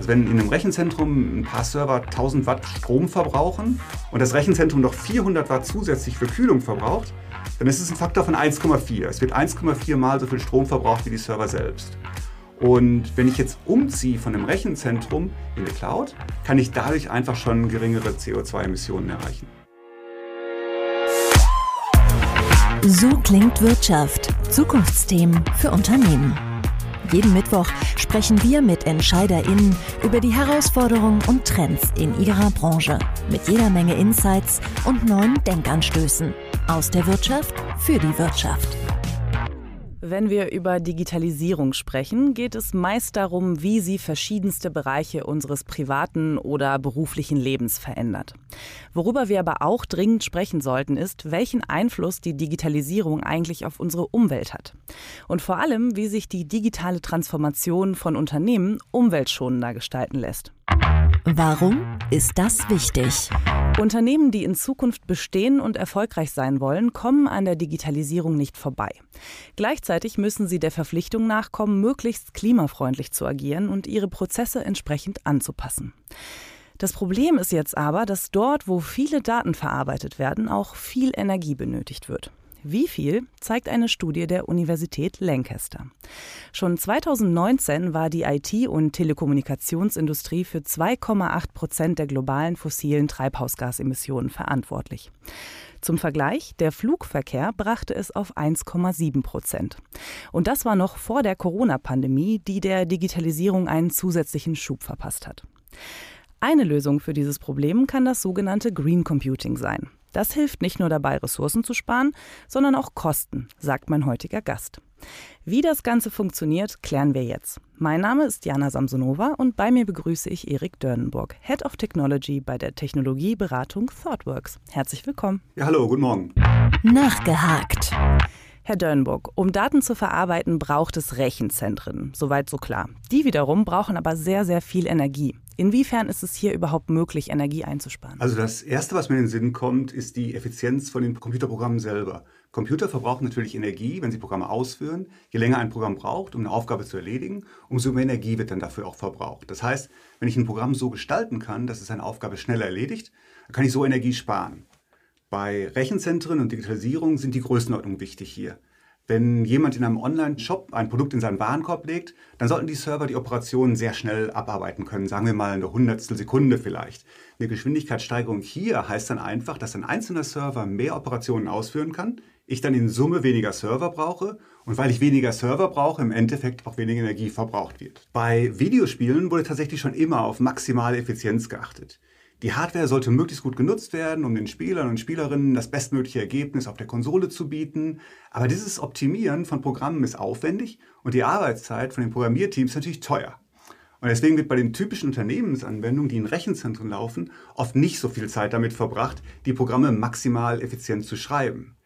Also wenn in einem Rechenzentrum ein paar Server 1000 Watt Strom verbrauchen und das Rechenzentrum noch 400 Watt zusätzlich für Kühlung verbraucht, dann ist es ein Faktor von 1,4. Es wird 1,4 mal so viel Strom verbraucht wie die Server selbst. Und wenn ich jetzt umziehe von einem Rechenzentrum in die Cloud, kann ich dadurch einfach schon geringere CO2-Emissionen erreichen. So klingt Wirtschaft. Zukunftsthemen für Unternehmen. Jeden Mittwoch sprechen wir mit EntscheiderInnen über die Herausforderungen und Trends in ihrer Branche. Mit jeder Menge Insights und neuen Denkanstößen. Aus der Wirtschaft für die Wirtschaft. Wenn wir über Digitalisierung sprechen, geht es meist darum, wie sie verschiedenste Bereiche unseres privaten oder beruflichen Lebens verändert. Worüber wir aber auch dringend sprechen sollten, ist, welchen Einfluss die Digitalisierung eigentlich auf unsere Umwelt hat. Und vor allem, wie sich die digitale Transformation von Unternehmen umweltschonender gestalten lässt. Warum ist das wichtig? Unternehmen, die in Zukunft bestehen und erfolgreich sein wollen, kommen an der Digitalisierung nicht vorbei. Gleichzeitig müssen sie der Verpflichtung nachkommen, möglichst klimafreundlich zu agieren und ihre Prozesse entsprechend anzupassen. Das Problem ist jetzt aber, dass dort, wo viele Daten verarbeitet werden, auch viel Energie benötigt wird. Wie viel, zeigt eine Studie der Universität Lancaster. Schon 2019 war die IT- und Telekommunikationsindustrie für 2,8 Prozent der globalen fossilen Treibhausgasemissionen verantwortlich. Zum Vergleich, der Flugverkehr brachte es auf 1,7 Prozent. Und das war noch vor der Corona-Pandemie, die der Digitalisierung einen zusätzlichen Schub verpasst hat. Eine Lösung für dieses Problem kann das sogenannte Green Computing sein. Das hilft nicht nur dabei, Ressourcen zu sparen, sondern auch Kosten, sagt mein heutiger Gast. Wie das Ganze funktioniert, klären wir jetzt. Mein Name ist Jana Samsonova und bei mir begrüße ich Erik Dörnenburg, Head of Technology bei der Technologieberatung ThoughtWorks. Herzlich willkommen. Ja, hallo, guten Morgen. Nachgehakt. Herr Dörnburg, um Daten zu verarbeiten, braucht es Rechenzentren. Soweit so klar. Die wiederum brauchen aber sehr, sehr viel Energie. Inwiefern ist es hier überhaupt möglich, Energie einzusparen? Also das Erste, was mir in den Sinn kommt, ist die Effizienz von den Computerprogrammen selber. Computer verbrauchen natürlich Energie, wenn sie Programme ausführen. Je länger ein Programm braucht, um eine Aufgabe zu erledigen, umso mehr Energie wird dann dafür auch verbraucht. Das heißt, wenn ich ein Programm so gestalten kann, dass es eine Aufgabe schneller erledigt, dann kann ich so Energie sparen. Bei Rechenzentren und Digitalisierung sind die Größenordnungen wichtig hier. Wenn jemand in einem Online-Shop ein Produkt in seinen Warenkorb legt, dann sollten die Server die Operationen sehr schnell abarbeiten können, sagen wir mal eine Hundertstel Sekunde vielleicht. Eine Geschwindigkeitssteigerung hier heißt dann einfach, dass ein einzelner Server mehr Operationen ausführen kann, ich dann in Summe weniger Server brauche und weil ich weniger Server brauche, im Endeffekt auch weniger Energie verbraucht wird. Bei Videospielen wurde tatsächlich schon immer auf maximale Effizienz geachtet. Die Hardware sollte möglichst gut genutzt werden, um den Spielern und Spielerinnen das bestmögliche Ergebnis auf der Konsole zu bieten. Aber dieses Optimieren von Programmen ist aufwendig und die Arbeitszeit von den Programmierteams natürlich teuer. Und deswegen wird bei den typischen Unternehmensanwendungen, die in Rechenzentren laufen, oft nicht so viel Zeit damit verbracht, die Programme maximal effizient zu schreiben.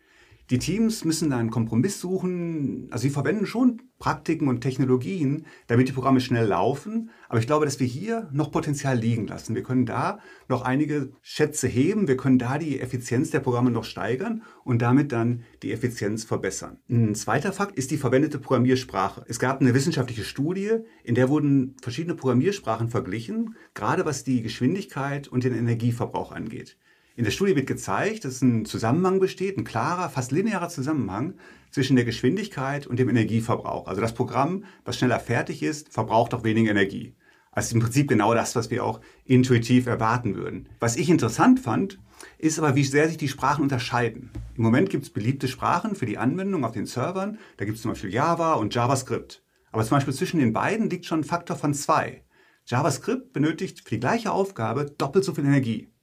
Die Teams müssen einen Kompromiss suchen. Also sie verwenden schon Praktiken und Technologien, damit die Programme schnell laufen. Aber ich glaube, dass wir hier noch Potenzial liegen lassen. Wir können da noch einige Schätze heben. Wir können da die Effizienz der Programme noch steigern und damit dann die Effizienz verbessern. Ein zweiter Fakt ist die verwendete Programmiersprache. Es gab eine wissenschaftliche Studie, in der wurden verschiedene Programmiersprachen verglichen, gerade was die Geschwindigkeit und den Energieverbrauch angeht. In der Studie wird gezeigt, dass ein Zusammenhang besteht, ein klarer, fast linearer Zusammenhang zwischen der Geschwindigkeit und dem Energieverbrauch. Also das Programm, was schneller fertig ist, verbraucht auch weniger Energie. Also im Prinzip genau das, was wir auch intuitiv erwarten würden. Was ich interessant fand, ist aber, wie sehr sich die Sprachen unterscheiden. Im Moment gibt es beliebte Sprachen für die Anwendung auf den Servern. Da gibt es zum Beispiel Java und JavaScript. Aber zum Beispiel zwischen den beiden liegt schon ein Faktor von zwei. JavaScript benötigt für die gleiche Aufgabe doppelt so viel Energie.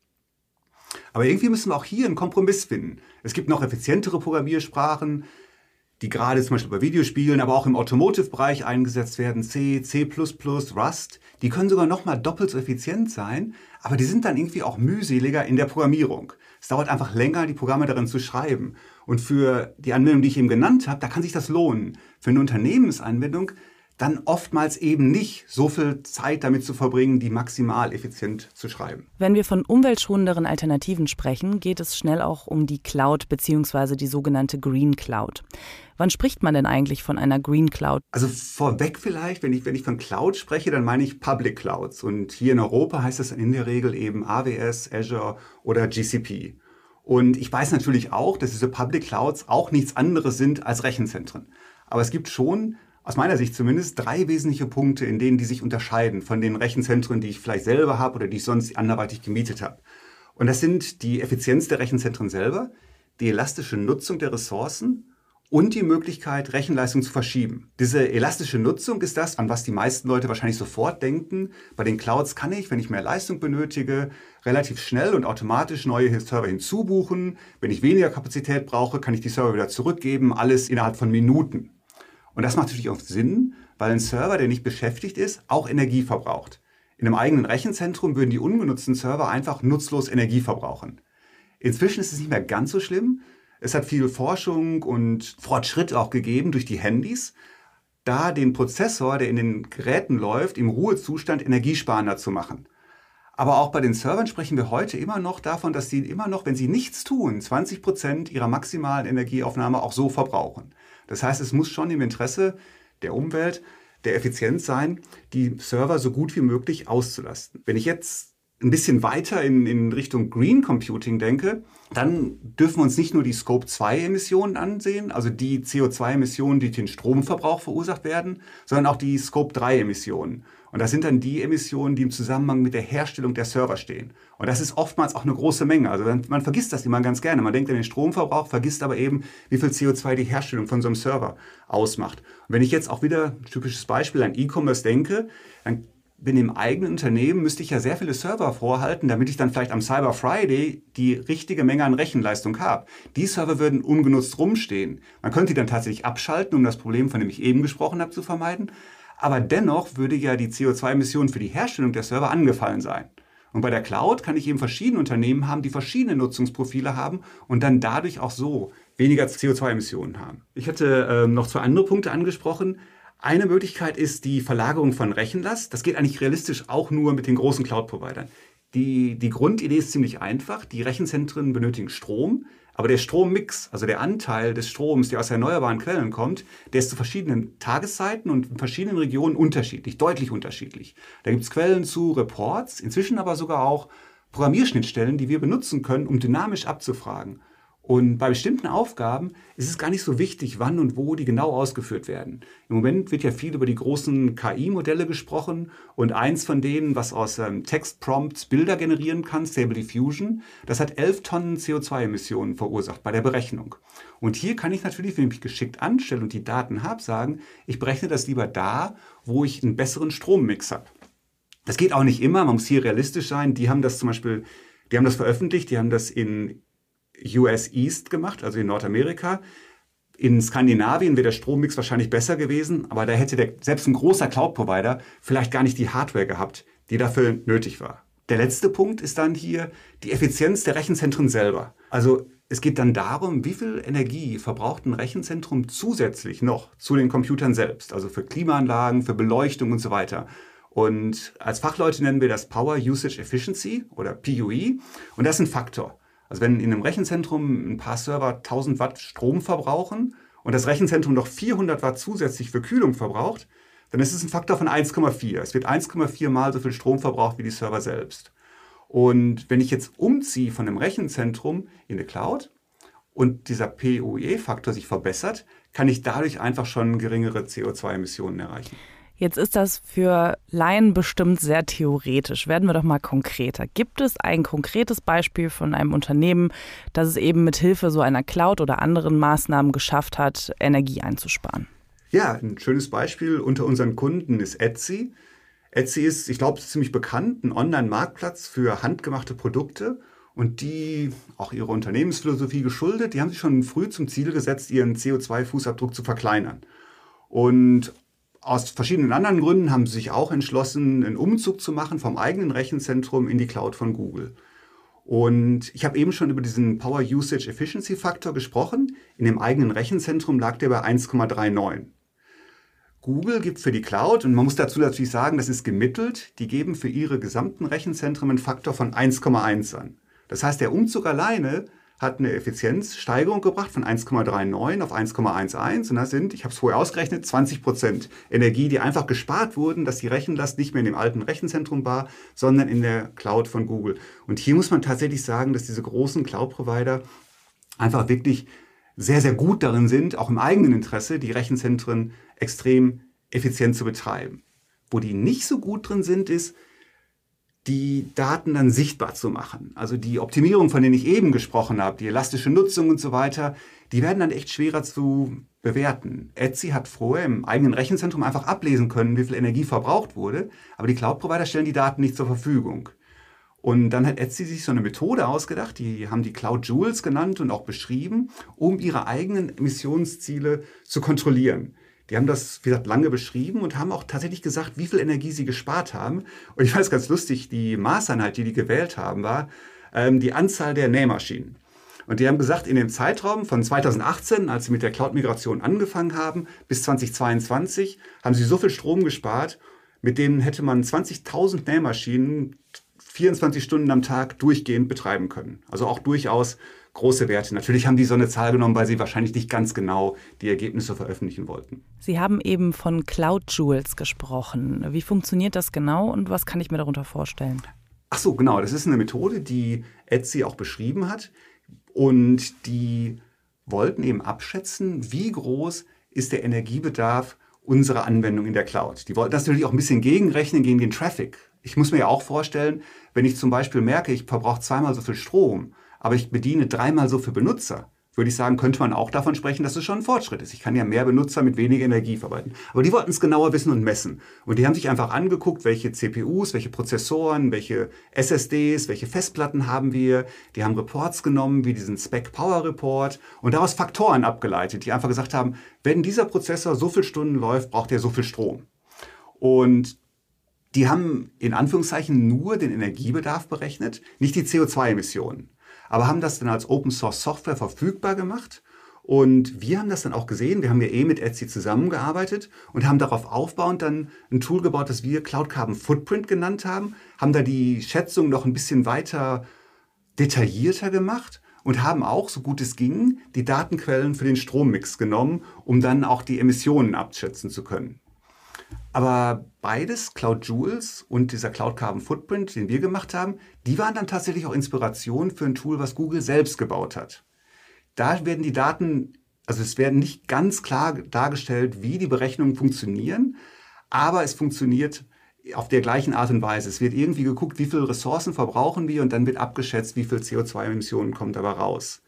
Aber irgendwie müssen wir auch hier einen Kompromiss finden. Es gibt noch effizientere Programmiersprachen, die gerade zum Beispiel bei Videospielen, aber auch im Automotive-Bereich eingesetzt werden, C, C++, Rust. Die können sogar noch mal doppelt so effizient sein, aber die sind dann irgendwie auch mühseliger in der Programmierung. Es dauert einfach länger, die Programme darin zu schreiben. Und für die Anwendung, die ich eben genannt habe, da kann sich das lohnen. Für eine Unternehmensanwendung dann oftmals eben nicht so viel Zeit damit zu verbringen, die maximal effizient zu schreiben. Wenn wir von umweltschonenderen Alternativen sprechen, geht es schnell auch um die Cloud bzw. die sogenannte Green Cloud. Wann spricht man denn eigentlich von einer Green Cloud? Also vorweg vielleicht, wenn ich, wenn ich von Cloud spreche, dann meine ich Public Clouds. Und hier in Europa heißt das in der Regel eben AWS, Azure oder GCP. Und ich weiß natürlich auch, dass diese Public Clouds auch nichts anderes sind als Rechenzentren. Aber es gibt schon aus meiner Sicht zumindest drei wesentliche Punkte, in denen die sich unterscheiden von den Rechenzentren, die ich vielleicht selber habe oder die ich sonst anderweitig gemietet habe. Und das sind die Effizienz der Rechenzentren selber, die elastische Nutzung der Ressourcen und die Möglichkeit, Rechenleistung zu verschieben. Diese elastische Nutzung ist das, an was die meisten Leute wahrscheinlich sofort denken. Bei den Clouds kann ich, wenn ich mehr Leistung benötige, relativ schnell und automatisch neue Server hinzubuchen. Wenn ich weniger Kapazität brauche, kann ich die Server wieder zurückgeben, alles innerhalb von Minuten. Und das macht natürlich auch Sinn, weil ein Server, der nicht beschäftigt ist, auch Energie verbraucht. In einem eigenen Rechenzentrum würden die ungenutzten Server einfach nutzlos Energie verbrauchen. Inzwischen ist es nicht mehr ganz so schlimm. Es hat viel Forschung und Fortschritt auch gegeben durch die Handys, da den Prozessor, der in den Geräten läuft, im Ruhezustand energiesparender zu machen. Aber auch bei den Servern sprechen wir heute immer noch davon, dass sie immer noch, wenn sie nichts tun, 20 Prozent ihrer maximalen Energieaufnahme auch so verbrauchen. Das heißt, es muss schon im Interesse der Umwelt, der Effizienz sein, die Server so gut wie möglich auszulasten. Wenn ich jetzt ein bisschen weiter in, in Richtung Green Computing denke, dann dürfen wir uns nicht nur die Scope 2 Emissionen ansehen, also die CO2 Emissionen, die den Stromverbrauch verursacht werden, sondern auch die Scope 3 Emissionen. Und das sind dann die Emissionen, die im Zusammenhang mit der Herstellung der Server stehen. Und das ist oftmals auch eine große Menge. Also man vergisst das immer ganz gerne. Man denkt an den Stromverbrauch, vergisst aber eben, wie viel CO2 die Herstellung von so einem Server ausmacht. Und wenn ich jetzt auch wieder, ein typisches Beispiel, an E-Commerce denke, dann bin im eigenen Unternehmen, müsste ich ja sehr viele Server vorhalten, damit ich dann vielleicht am Cyber Friday die richtige Menge an Rechenleistung habe. Die Server würden ungenutzt rumstehen. Man könnte die dann tatsächlich abschalten, um das Problem, von dem ich eben gesprochen habe, zu vermeiden. Aber dennoch würde ja die CO2-Emission für die Herstellung der Server angefallen sein. Und bei der Cloud kann ich eben verschiedene Unternehmen haben, die verschiedene Nutzungsprofile haben und dann dadurch auch so weniger CO2-Emissionen haben. Ich hatte äh, noch zwei andere Punkte angesprochen. Eine Möglichkeit ist die Verlagerung von Rechenlast. Das geht eigentlich realistisch auch nur mit den großen Cloud-Providern. Die, die Grundidee ist ziemlich einfach. Die Rechenzentren benötigen Strom. Aber der Strommix, also der Anteil des Stroms, der aus erneuerbaren Quellen kommt, der ist zu verschiedenen Tageszeiten und in verschiedenen Regionen unterschiedlich, deutlich unterschiedlich. Da gibt es Quellen zu Reports, inzwischen aber sogar auch Programmierschnittstellen, die wir benutzen können, um dynamisch abzufragen. Und bei bestimmten Aufgaben ist es gar nicht so wichtig, wann und wo die genau ausgeführt werden. Im Moment wird ja viel über die großen KI-Modelle gesprochen und eins von denen, was aus ähm, Textprompts Bilder generieren kann, Stable Diffusion, das hat 11 Tonnen CO2-Emissionen verursacht bei der Berechnung. Und hier kann ich natürlich, wenn ich mich geschickt anstelle und die Daten habe, sagen, ich berechne das lieber da, wo ich einen besseren Strommix habe. Das geht auch nicht immer, man muss hier realistisch sein. Die haben das zum Beispiel, die haben das veröffentlicht, die haben das in US East gemacht, also in Nordamerika. In Skandinavien wäre der Strommix wahrscheinlich besser gewesen, aber da hätte der, selbst ein großer Cloud-Provider vielleicht gar nicht die Hardware gehabt, die dafür nötig war. Der letzte Punkt ist dann hier die Effizienz der Rechenzentren selber. Also es geht dann darum, wie viel Energie verbraucht ein Rechenzentrum zusätzlich noch zu den Computern selbst, also für Klimaanlagen, für Beleuchtung und so weiter. Und als Fachleute nennen wir das Power Usage Efficiency oder PUE und das ist ein Faktor. Also wenn in einem Rechenzentrum ein paar Server 1000 Watt Strom verbrauchen und das Rechenzentrum noch 400 Watt zusätzlich für Kühlung verbraucht, dann ist es ein Faktor von 1,4. Es wird 1,4 mal so viel Strom verbraucht wie die Server selbst. Und wenn ich jetzt umziehe von einem Rechenzentrum in eine Cloud und dieser PUE-Faktor sich verbessert, kann ich dadurch einfach schon geringere CO2-Emissionen erreichen. Jetzt ist das für Laien bestimmt sehr theoretisch. Werden wir doch mal konkreter. Gibt es ein konkretes Beispiel von einem Unternehmen, das es eben mit Hilfe so einer Cloud oder anderen Maßnahmen geschafft hat, Energie einzusparen? Ja, ein schönes Beispiel unter unseren Kunden ist Etsy. Etsy ist, ich glaube, ziemlich bekannt, ein Online-Marktplatz für handgemachte Produkte und die auch ihrer Unternehmensphilosophie geschuldet, die haben sich schon früh zum Ziel gesetzt, ihren CO2-Fußabdruck zu verkleinern. Und aus verschiedenen anderen Gründen haben sie sich auch entschlossen, einen Umzug zu machen vom eigenen Rechenzentrum in die Cloud von Google. Und ich habe eben schon über diesen Power Usage Efficiency Faktor gesprochen. In dem eigenen Rechenzentrum lag der bei 1,39. Google gibt für die Cloud, und man muss dazu natürlich sagen, das ist gemittelt, die geben für ihre gesamten Rechenzentren einen Faktor von 1,1 an. Das heißt, der Umzug alleine hat eine Effizienzsteigerung gebracht von 1,39 auf 1,11 und das sind, ich habe es vorher ausgerechnet, 20 Prozent Energie, die einfach gespart wurden, dass die Rechenlast nicht mehr in dem alten Rechenzentrum war, sondern in der Cloud von Google. Und hier muss man tatsächlich sagen, dass diese großen Cloud-Provider einfach wirklich sehr, sehr gut darin sind, auch im eigenen Interesse, die Rechenzentren extrem effizient zu betreiben. Wo die nicht so gut drin sind, ist, die Daten dann sichtbar zu machen. Also die Optimierung, von denen ich eben gesprochen habe, die elastische Nutzung und so weiter, die werden dann echt schwerer zu bewerten. Etsy hat vorher im eigenen Rechenzentrum einfach ablesen können, wie viel Energie verbraucht wurde, aber die Cloud-Provider stellen die Daten nicht zur Verfügung. Und dann hat Etsy sich so eine Methode ausgedacht, die haben die Cloud Jewels genannt und auch beschrieben, um ihre eigenen Emissionsziele zu kontrollieren. Die haben das, wie gesagt, lange beschrieben und haben auch tatsächlich gesagt, wie viel Energie sie gespart haben. Und ich weiß ganz lustig, die Maßeinheit, die die gewählt haben, war ähm, die Anzahl der Nähmaschinen. Und die haben gesagt, in dem Zeitraum von 2018, als sie mit der Cloud-Migration angefangen haben, bis 2022, haben sie so viel Strom gespart, mit dem hätte man 20.000 Nähmaschinen 24 Stunden am Tag durchgehend betreiben können. Also auch durchaus große Werte. Natürlich haben die so eine Zahl genommen, weil sie wahrscheinlich nicht ganz genau die Ergebnisse veröffentlichen wollten. Sie haben eben von Cloud Jewels gesprochen. Wie funktioniert das genau und was kann ich mir darunter vorstellen? Ach so, genau. Das ist eine Methode, die Etsy auch beschrieben hat. Und die wollten eben abschätzen, wie groß ist der Energiebedarf unserer Anwendung in der Cloud. Die wollten das natürlich auch ein bisschen gegenrechnen gegen den Traffic. Ich muss mir ja auch vorstellen, wenn ich zum Beispiel merke, ich verbrauche zweimal so viel Strom aber ich bediene dreimal so viele Benutzer, würde ich sagen, könnte man auch davon sprechen, dass es schon ein Fortschritt ist. Ich kann ja mehr Benutzer mit weniger Energie verwalten. Aber die wollten es genauer wissen und messen. Und die haben sich einfach angeguckt, welche CPUs, welche Prozessoren, welche SSDs, welche Festplatten haben wir. Die haben Reports genommen, wie diesen Spec Power Report und daraus Faktoren abgeleitet, die einfach gesagt haben, wenn dieser Prozessor so viele Stunden läuft, braucht er so viel Strom. Und die haben in Anführungszeichen nur den Energiebedarf berechnet, nicht die CO2-Emissionen aber haben das dann als Open Source Software verfügbar gemacht. Und wir haben das dann auch gesehen. Wir haben ja eh mit Etsy zusammengearbeitet und haben darauf aufbauend dann ein Tool gebaut, das wir Cloud Carbon Footprint genannt haben, haben da die Schätzung noch ein bisschen weiter detaillierter gemacht und haben auch, so gut es ging, die Datenquellen für den Strommix genommen, um dann auch die Emissionen abschätzen zu können. Aber beides, Cloud Jewels und dieser Cloud Carbon Footprint, den wir gemacht haben, die waren dann tatsächlich auch Inspiration für ein Tool, was Google selbst gebaut hat. Da werden die Daten, also es werden nicht ganz klar dargestellt, wie die Berechnungen funktionieren, aber es funktioniert auf der gleichen Art und Weise. Es wird irgendwie geguckt, wie viele Ressourcen verbrauchen wir und dann wird abgeschätzt, wie viel CO2-Emissionen kommt dabei raus.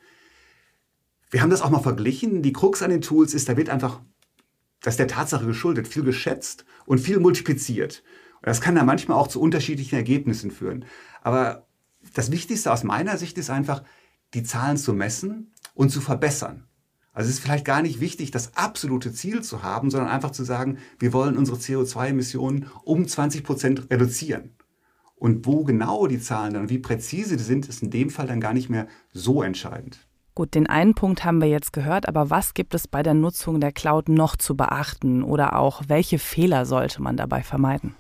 Wir haben das auch mal verglichen. Die Krux an den Tools ist, da wird einfach das ist der Tatsache geschuldet, viel geschätzt und viel multipliziert. Und das kann dann manchmal auch zu unterschiedlichen Ergebnissen führen. Aber das Wichtigste aus meiner Sicht ist einfach, die Zahlen zu messen und zu verbessern. Also es ist vielleicht gar nicht wichtig, das absolute Ziel zu haben, sondern einfach zu sagen, wir wollen unsere CO2-Emissionen um 20 Prozent reduzieren. Und wo genau die Zahlen dann, wie präzise die sind, ist in dem Fall dann gar nicht mehr so entscheidend. Gut, den einen Punkt haben wir jetzt gehört, aber was gibt es bei der Nutzung der Cloud noch zu beachten oder auch welche Fehler sollte man dabei vermeiden?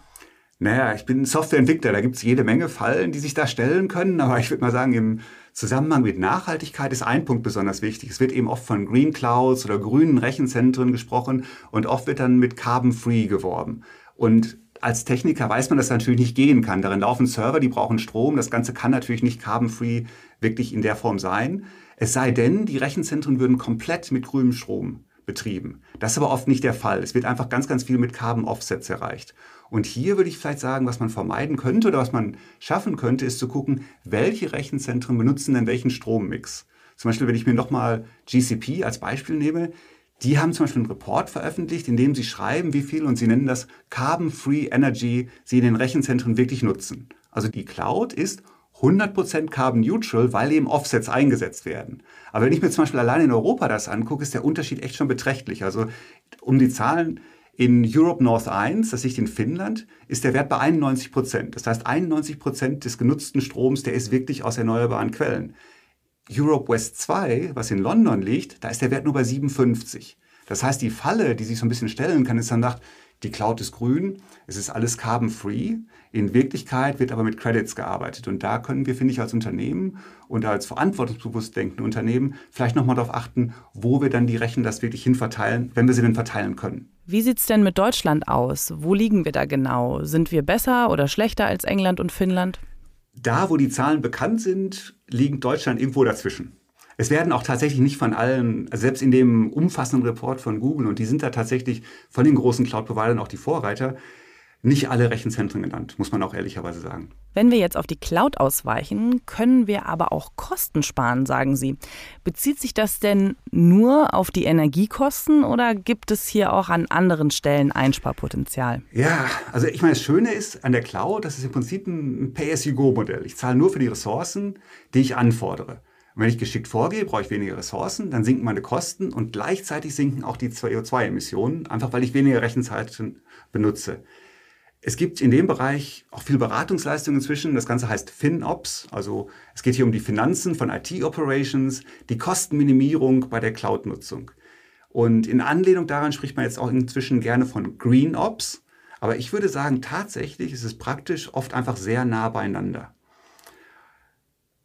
Naja, ich bin Softwareentwickler, da gibt es jede Menge Fallen, die sich da stellen können, aber ich würde mal sagen, im Zusammenhang mit Nachhaltigkeit ist ein Punkt besonders wichtig. Es wird eben oft von Green Clouds oder grünen Rechenzentren gesprochen und oft wird dann mit Carbon-Free geworben. Und als Techniker weiß man, dass das natürlich nicht gehen kann. Darin laufen Server, die brauchen Strom. Das Ganze kann natürlich nicht carbon-free wirklich in der Form sein. Es sei denn, die Rechenzentren würden komplett mit grünem Strom betrieben. Das ist aber oft nicht der Fall. Es wird einfach ganz, ganz viel mit Carbon Offsets erreicht. Und hier würde ich vielleicht sagen, was man vermeiden könnte oder was man schaffen könnte, ist zu gucken, welche Rechenzentren benutzen denn welchen Strommix. Zum Beispiel, wenn ich mir nochmal GCP als Beispiel nehme, die haben zum Beispiel einen Report veröffentlicht, in dem sie schreiben, wie viel, und sie nennen das Carbon-Free Energy, sie in den Rechenzentren wirklich nutzen. Also die Cloud ist 100% Carbon Neutral, weil eben Offsets eingesetzt werden. Aber wenn ich mir zum Beispiel allein in Europa das angucke, ist der Unterschied echt schon beträchtlich. Also um die Zahlen in Europe North 1, das liegt in Finnland, ist der Wert bei 91% Das heißt, 91% des genutzten Stroms, der ist wirklich aus erneuerbaren Quellen. Europe West 2, was in London liegt, da ist der Wert nur bei 57. Das heißt, die Falle, die sich so ein bisschen stellen kann, ist dann sagt, die Cloud ist grün, es ist alles carbon-free. In Wirklichkeit wird aber mit Credits gearbeitet. Und da können wir, finde ich, als Unternehmen und als verantwortungsbewusst denkende Unternehmen vielleicht nochmal darauf achten, wo wir dann die Rechenlast wirklich hin verteilen, wenn wir sie denn verteilen können. Wie sieht es denn mit Deutschland aus? Wo liegen wir da genau? Sind wir besser oder schlechter als England und Finnland? Da, wo die Zahlen bekannt sind, liegt Deutschland irgendwo dazwischen. Es werden auch tatsächlich nicht von allen, also selbst in dem umfassenden Report von Google, und die sind da tatsächlich von den großen Cloud-Providern auch die Vorreiter, nicht alle Rechenzentren genannt, muss man auch ehrlicherweise sagen. Wenn wir jetzt auf die Cloud ausweichen, können wir aber auch Kosten sparen, sagen Sie. Bezieht sich das denn nur auf die Energiekosten oder gibt es hier auch an anderen Stellen Einsparpotenzial? Ja, also ich meine, das Schöne ist an der Cloud, das ist im Prinzip ein Pay-as-you-go-Modell. Ich zahle nur für die Ressourcen, die ich anfordere. Und wenn ich geschickt vorgehe, brauche ich weniger Ressourcen, dann sinken meine Kosten und gleichzeitig sinken auch die CO2-Emissionen, einfach weil ich weniger Rechenzeit benutze. Es gibt in dem Bereich auch viel Beratungsleistung inzwischen. Das Ganze heißt FinOps. Also es geht hier um die Finanzen von IT-Operations, die Kostenminimierung bei der Cloud-Nutzung. Und in Anlehnung daran spricht man jetzt auch inzwischen gerne von GreenOps. Aber ich würde sagen, tatsächlich ist es praktisch oft einfach sehr nah beieinander.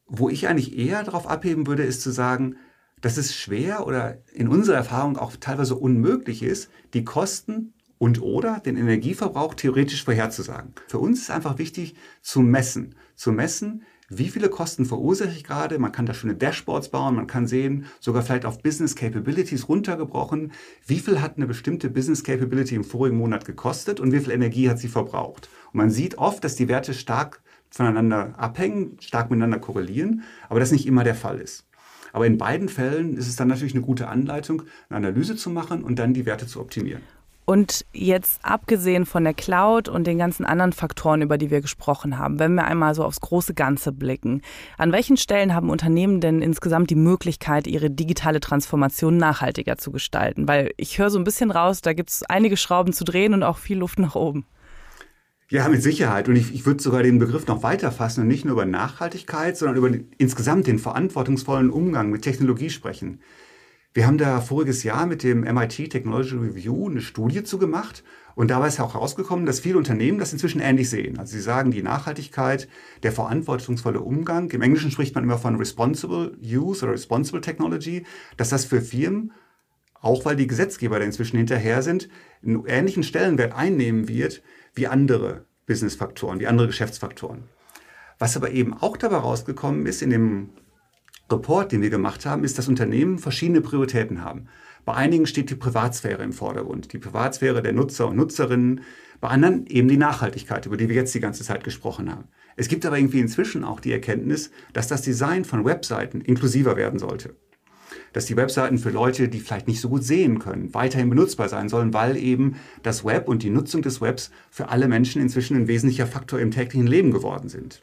Wo ich eigentlich eher darauf abheben würde, ist zu sagen, dass es schwer oder in unserer Erfahrung auch teilweise unmöglich ist, die Kosten und oder den Energieverbrauch theoretisch vorherzusagen. Für uns ist einfach wichtig zu messen. Zu messen, wie viele Kosten verursache ich gerade? Man kann da schöne Dashboards bauen, man kann sehen, sogar vielleicht auf Business Capabilities runtergebrochen, wie viel hat eine bestimmte Business Capability im vorigen Monat gekostet und wie viel Energie hat sie verbraucht. Und man sieht oft, dass die Werte stark voneinander abhängen, stark miteinander korrelieren, aber das nicht immer der Fall ist. Aber in beiden Fällen ist es dann natürlich eine gute Anleitung, eine Analyse zu machen und dann die Werte zu optimieren. Und jetzt abgesehen von der Cloud und den ganzen anderen Faktoren, über die wir gesprochen haben, wenn wir einmal so aufs große Ganze blicken, an welchen Stellen haben Unternehmen denn insgesamt die Möglichkeit, ihre digitale Transformation nachhaltiger zu gestalten? Weil ich höre so ein bisschen raus, da gibt es einige Schrauben zu drehen und auch viel Luft nach oben. Ja, mit Sicherheit. Und ich, ich würde sogar den Begriff noch weiter fassen und nicht nur über Nachhaltigkeit, sondern über den, insgesamt den verantwortungsvollen Umgang mit Technologie sprechen. Wir haben da voriges Jahr mit dem MIT Technology Review eine Studie zu gemacht und dabei ist auch herausgekommen, dass viele Unternehmen das inzwischen ähnlich sehen. Also sie sagen, die Nachhaltigkeit, der verantwortungsvolle Umgang, im Englischen spricht man immer von Responsible Use oder Responsible Technology, dass das für Firmen, auch weil die Gesetzgeber da inzwischen hinterher sind, einen ähnlichen Stellenwert einnehmen wird wie andere Businessfaktoren, wie andere Geschäftsfaktoren. Was aber eben auch dabei rausgekommen ist in dem Report, den wir gemacht haben, ist, dass Unternehmen verschiedene Prioritäten haben. Bei einigen steht die Privatsphäre im Vordergrund, die Privatsphäre der Nutzer und Nutzerinnen, bei anderen eben die Nachhaltigkeit, über die wir jetzt die ganze Zeit gesprochen haben. Es gibt aber irgendwie inzwischen auch die Erkenntnis, dass das Design von Webseiten inklusiver werden sollte. Dass die Webseiten für Leute, die vielleicht nicht so gut sehen können, weiterhin benutzbar sein sollen, weil eben das Web und die Nutzung des Webs für alle Menschen inzwischen ein wesentlicher Faktor im täglichen Leben geworden sind.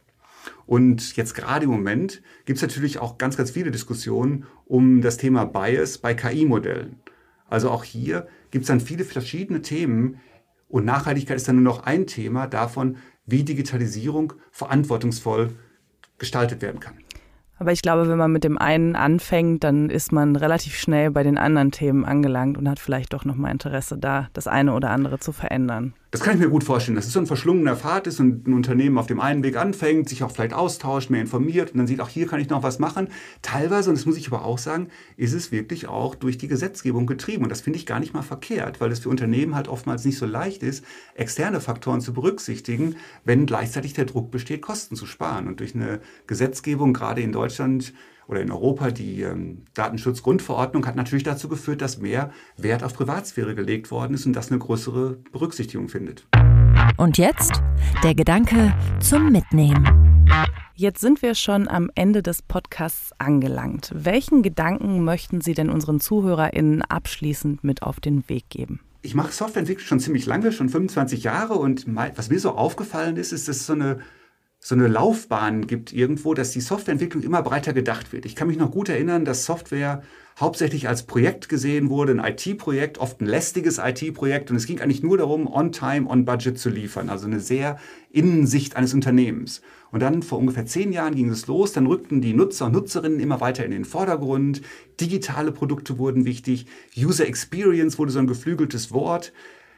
Und jetzt gerade im Moment gibt es natürlich auch ganz, ganz viele Diskussionen um das Thema Bias bei KI-Modellen. Also auch hier gibt es dann viele verschiedene Themen und Nachhaltigkeit ist dann nur noch ein Thema davon, wie Digitalisierung verantwortungsvoll gestaltet werden kann. Aber ich glaube, wenn man mit dem einen anfängt, dann ist man relativ schnell bei den anderen Themen angelangt und hat vielleicht doch nochmal Interesse da, das eine oder andere zu verändern. Das kann ich mir gut vorstellen, dass es so ein verschlungener Pfad ist und ein Unternehmen auf dem einen Weg anfängt, sich auch vielleicht austauscht, mehr informiert und dann sieht, auch hier kann ich noch was machen. Teilweise, und das muss ich aber auch sagen, ist es wirklich auch durch die Gesetzgebung getrieben. Und das finde ich gar nicht mal verkehrt, weil es für Unternehmen halt oftmals nicht so leicht ist, externe Faktoren zu berücksichtigen, wenn gleichzeitig der Druck besteht, Kosten zu sparen. Und durch eine Gesetzgebung, gerade in Deutschland, oder in Europa die ähm, Datenschutzgrundverordnung hat natürlich dazu geführt, dass mehr Wert auf Privatsphäre gelegt worden ist und das eine größere Berücksichtigung findet. Und jetzt der Gedanke zum Mitnehmen. Jetzt sind wir schon am Ende des Podcasts angelangt. Welchen Gedanken möchten Sie denn unseren ZuhörerInnen abschließend mit auf den Weg geben? Ich mache Softwareentwicklung schon ziemlich lange, schon 25 Jahre und was mir so aufgefallen ist, ist, dass so eine so eine Laufbahn gibt irgendwo, dass die Softwareentwicklung immer breiter gedacht wird. Ich kann mich noch gut erinnern, dass Software hauptsächlich als Projekt gesehen wurde, ein IT-Projekt, oft ein lästiges IT-Projekt. Und es ging eigentlich nur darum, on time, on budget zu liefern. Also eine sehr Innensicht eines Unternehmens. Und dann vor ungefähr zehn Jahren ging es los. Dann rückten die Nutzer und Nutzerinnen immer weiter in den Vordergrund. Digitale Produkte wurden wichtig. User Experience wurde so ein geflügeltes Wort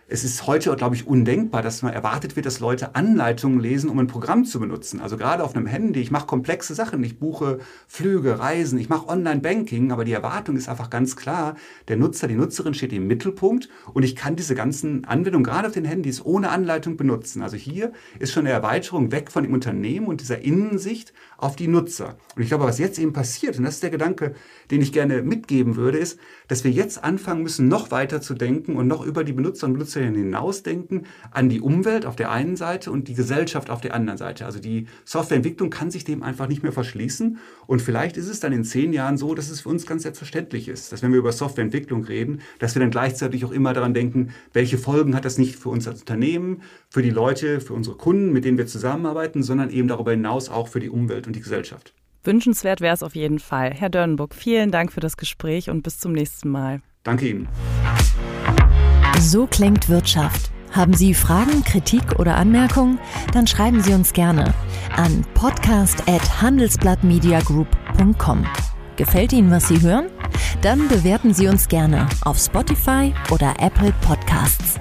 es ist heute, glaube ich, undenkbar, dass man erwartet wird, dass Leute Anleitungen lesen, um ein Programm zu benutzen. Also gerade auf einem Handy, ich mache komplexe Sachen, ich buche Flüge, Reisen, ich mache Online-Banking, aber die Erwartung ist einfach ganz klar, der Nutzer, die Nutzerin steht im Mittelpunkt und ich kann diese ganzen Anwendungen gerade auf den Handys ohne Anleitung benutzen. Also hier ist schon eine Erweiterung weg von dem Unternehmen und dieser Innensicht auf die Nutzer. Und ich glaube, was jetzt eben passiert, und das ist der Gedanke, den ich gerne mitgeben würde, ist, dass wir jetzt anfangen müssen, noch weiter zu denken und noch über die Benutzer und Benutzer Nutzerinnen hinausdenken an die Umwelt auf der einen Seite und die Gesellschaft auf der anderen Seite. Also die Softwareentwicklung kann sich dem einfach nicht mehr verschließen. Und vielleicht ist es dann in zehn Jahren so, dass es für uns ganz selbstverständlich ist, dass wenn wir über Softwareentwicklung reden, dass wir dann gleichzeitig auch immer daran denken, welche Folgen hat das nicht für uns als Unternehmen, für die Leute, für unsere Kunden, mit denen wir zusammenarbeiten, sondern eben darüber hinaus auch für die Umwelt und die Gesellschaft. Wünschenswert wäre es auf jeden Fall. Herr Dörnburg, vielen Dank für das Gespräch und bis zum nächsten Mal. Danke Ihnen. So klingt Wirtschaft. Haben Sie Fragen, Kritik oder Anmerkungen? Dann schreiben Sie uns gerne an podcast@handelsblattmediagroup.com. Gefällt Ihnen, was Sie hören? Dann bewerten Sie uns gerne auf Spotify oder Apple Podcasts.